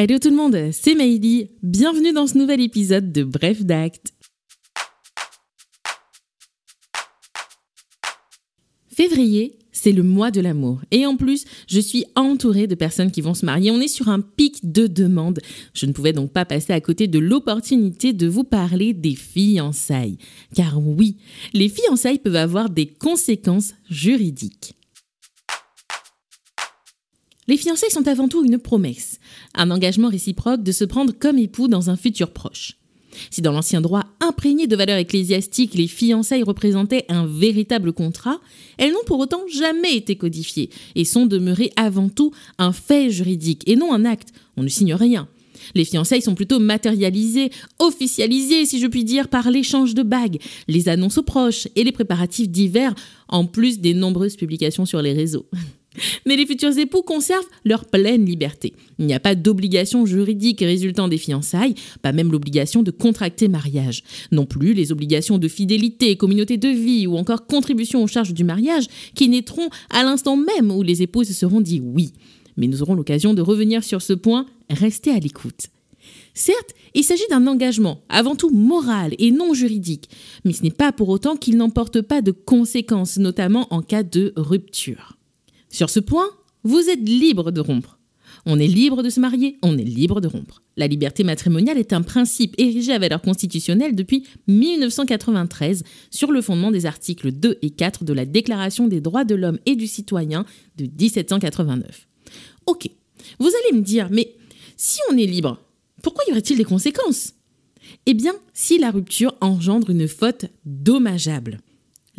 Hello tout le monde, c'est Maïli. Bienvenue dans ce nouvel épisode de Bref d'acte. Février, c'est le mois de l'amour. Et en plus, je suis entourée de personnes qui vont se marier. On est sur un pic de demandes. Je ne pouvais donc pas passer à côté de l'opportunité de vous parler des fiançailles. Car oui, les fiançailles peuvent avoir des conséquences juridiques. Les fiançailles sont avant tout une promesse, un engagement réciproque de se prendre comme époux dans un futur proche. Si dans l'ancien droit imprégné de valeurs ecclésiastiques, les fiançailles représentaient un véritable contrat, elles n'ont pour autant jamais été codifiées et sont demeurées avant tout un fait juridique et non un acte. On ne signe rien. Les fiançailles sont plutôt matérialisées, officialisées, si je puis dire, par l'échange de bagues, les annonces aux proches et les préparatifs divers, en plus des nombreuses publications sur les réseaux. Mais les futurs époux conservent leur pleine liberté. Il n'y a pas d'obligation juridique résultant des fiançailles, pas même l'obligation de contracter mariage. Non plus les obligations de fidélité, communauté de vie ou encore contribution aux charges du mariage qui naîtront à l'instant même où les épouses se seront dit oui. Mais nous aurons l'occasion de revenir sur ce point, restez à l'écoute. Certes, il s'agit d'un engagement, avant tout moral et non juridique, mais ce n'est pas pour autant qu'il n'emporte pas de conséquences, notamment en cas de rupture. Sur ce point, vous êtes libre de rompre. On est libre de se marier, on est libre de rompre. La liberté matrimoniale est un principe érigé à valeur constitutionnelle depuis 1993 sur le fondement des articles 2 et 4 de la Déclaration des droits de l'homme et du citoyen de 1789. Ok, vous allez me dire, mais si on est libre, pourquoi y aurait-il des conséquences? Eh bien, si la rupture engendre une faute dommageable.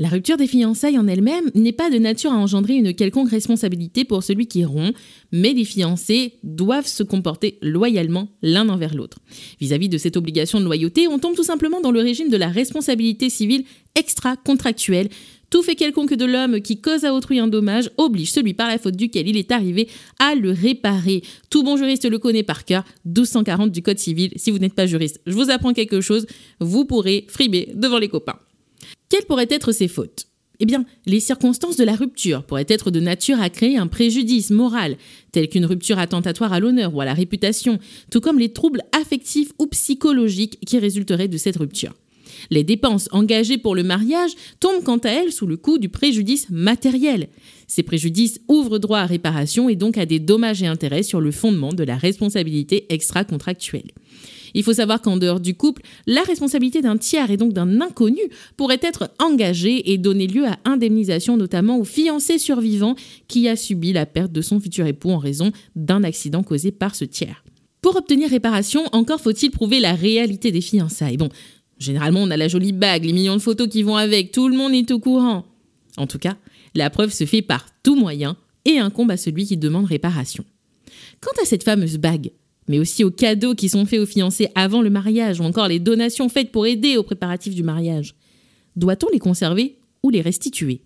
La rupture des fiançailles en elle-même n'est pas de nature à engendrer une quelconque responsabilité pour celui qui rompt, mais les fiancés doivent se comporter loyalement l'un envers l'autre. Vis-à-vis de cette obligation de loyauté, on tombe tout simplement dans le régime de la responsabilité civile extra-contractuelle. Tout fait quelconque de l'homme qui cause à autrui un dommage oblige celui par la faute duquel il est arrivé à le réparer. Tout bon juriste le connaît par cœur, 1240 du Code civil. Si vous n'êtes pas juriste, je vous apprends quelque chose, vous pourrez frimer devant les copains. Quelles pourraient être ces fautes? Eh bien, les circonstances de la rupture pourraient être de nature à créer un préjudice moral, tel qu'une rupture attentatoire à l'honneur ou à la réputation, tout comme les troubles affectifs ou psychologiques qui résulteraient de cette rupture. Les dépenses engagées pour le mariage tombent quant à elles sous le coup du préjudice matériel. Ces préjudices ouvrent droit à réparation et donc à des dommages et intérêts sur le fondement de la responsabilité extra-contractuelle. Il faut savoir qu'en dehors du couple, la responsabilité d'un tiers et donc d'un inconnu pourrait être engagée et donner lieu à indemnisation notamment au fiancé survivant qui a subi la perte de son futur époux en raison d'un accident causé par ce tiers. Pour obtenir réparation, encore faut-il prouver la réalité des fiançailles. Bon, généralement on a la jolie bague, les millions de photos qui vont avec, tout le monde est au courant. En tout cas, la preuve se fait par tout moyen et incombe à celui qui demande réparation. Quant à cette fameuse bague, mais aussi aux cadeaux qui sont faits aux fiancés avant le mariage ou encore les donations faites pour aider aux préparatifs du mariage. Doit-on les conserver ou les restituer?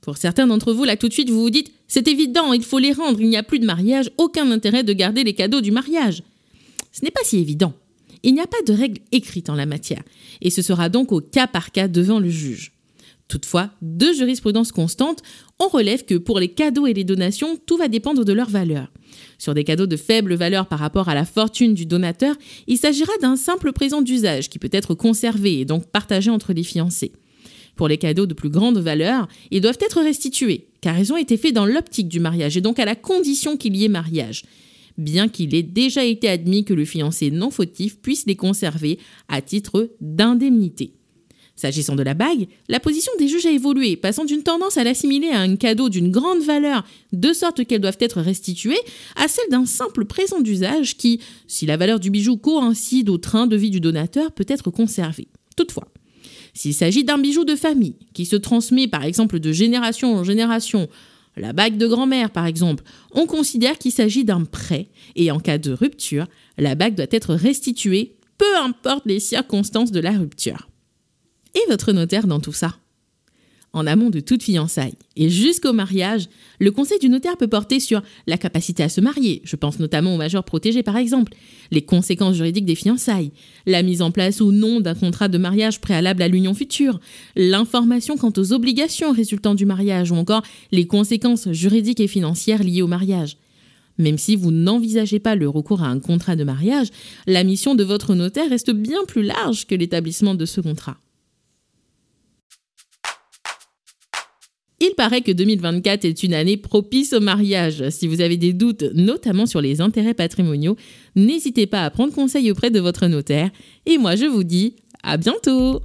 Pour certains d'entre vous, là tout de suite, vous vous dites c'est évident, il faut les rendre, il n'y a plus de mariage, aucun intérêt de garder les cadeaux du mariage. Ce n'est pas si évident. Il n'y a pas de règle écrite en la matière, et ce sera donc au cas par cas devant le juge. Toutefois, de jurisprudence constante, on relève que pour les cadeaux et les donations, tout va dépendre de leur valeur. Sur des cadeaux de faible valeur par rapport à la fortune du donateur, il s'agira d'un simple présent d'usage qui peut être conservé et donc partagé entre les fiancés. Pour les cadeaux de plus grande valeur, ils doivent être restitués, car ils ont été faits dans l'optique du mariage et donc à la condition qu'il y ait mariage, bien qu'il ait déjà été admis que le fiancé non fautif puisse les conserver à titre d'indemnité. S'agissant de la bague, la position des juges a évolué, passant d'une tendance à l'assimiler à un cadeau d'une grande valeur, de sorte qu'elles doivent être restituées, à celle d'un simple présent d'usage qui, si la valeur du bijou coïncide au train de vie du donateur, peut être conservée. Toutefois, s'il s'agit d'un bijou de famille, qui se transmet par exemple de génération en génération, la bague de grand-mère par exemple, on considère qu'il s'agit d'un prêt, et en cas de rupture, la bague doit être restituée, peu importe les circonstances de la rupture. Votre notaire dans tout ça? En amont de toute fiançaille et jusqu'au mariage, le conseil du notaire peut porter sur la capacité à se marier, je pense notamment aux majeurs protégés par exemple, les conséquences juridiques des fiançailles, la mise en place ou non d'un contrat de mariage préalable à l'union future, l'information quant aux obligations résultant du mariage ou encore les conséquences juridiques et financières liées au mariage. Même si vous n'envisagez pas le recours à un contrat de mariage, la mission de votre notaire reste bien plus large que l'établissement de ce contrat. Paraît que 2024 est une année propice au mariage. Si vous avez des doutes, notamment sur les intérêts patrimoniaux, n'hésitez pas à prendre conseil auprès de votre notaire. Et moi, je vous dis à bientôt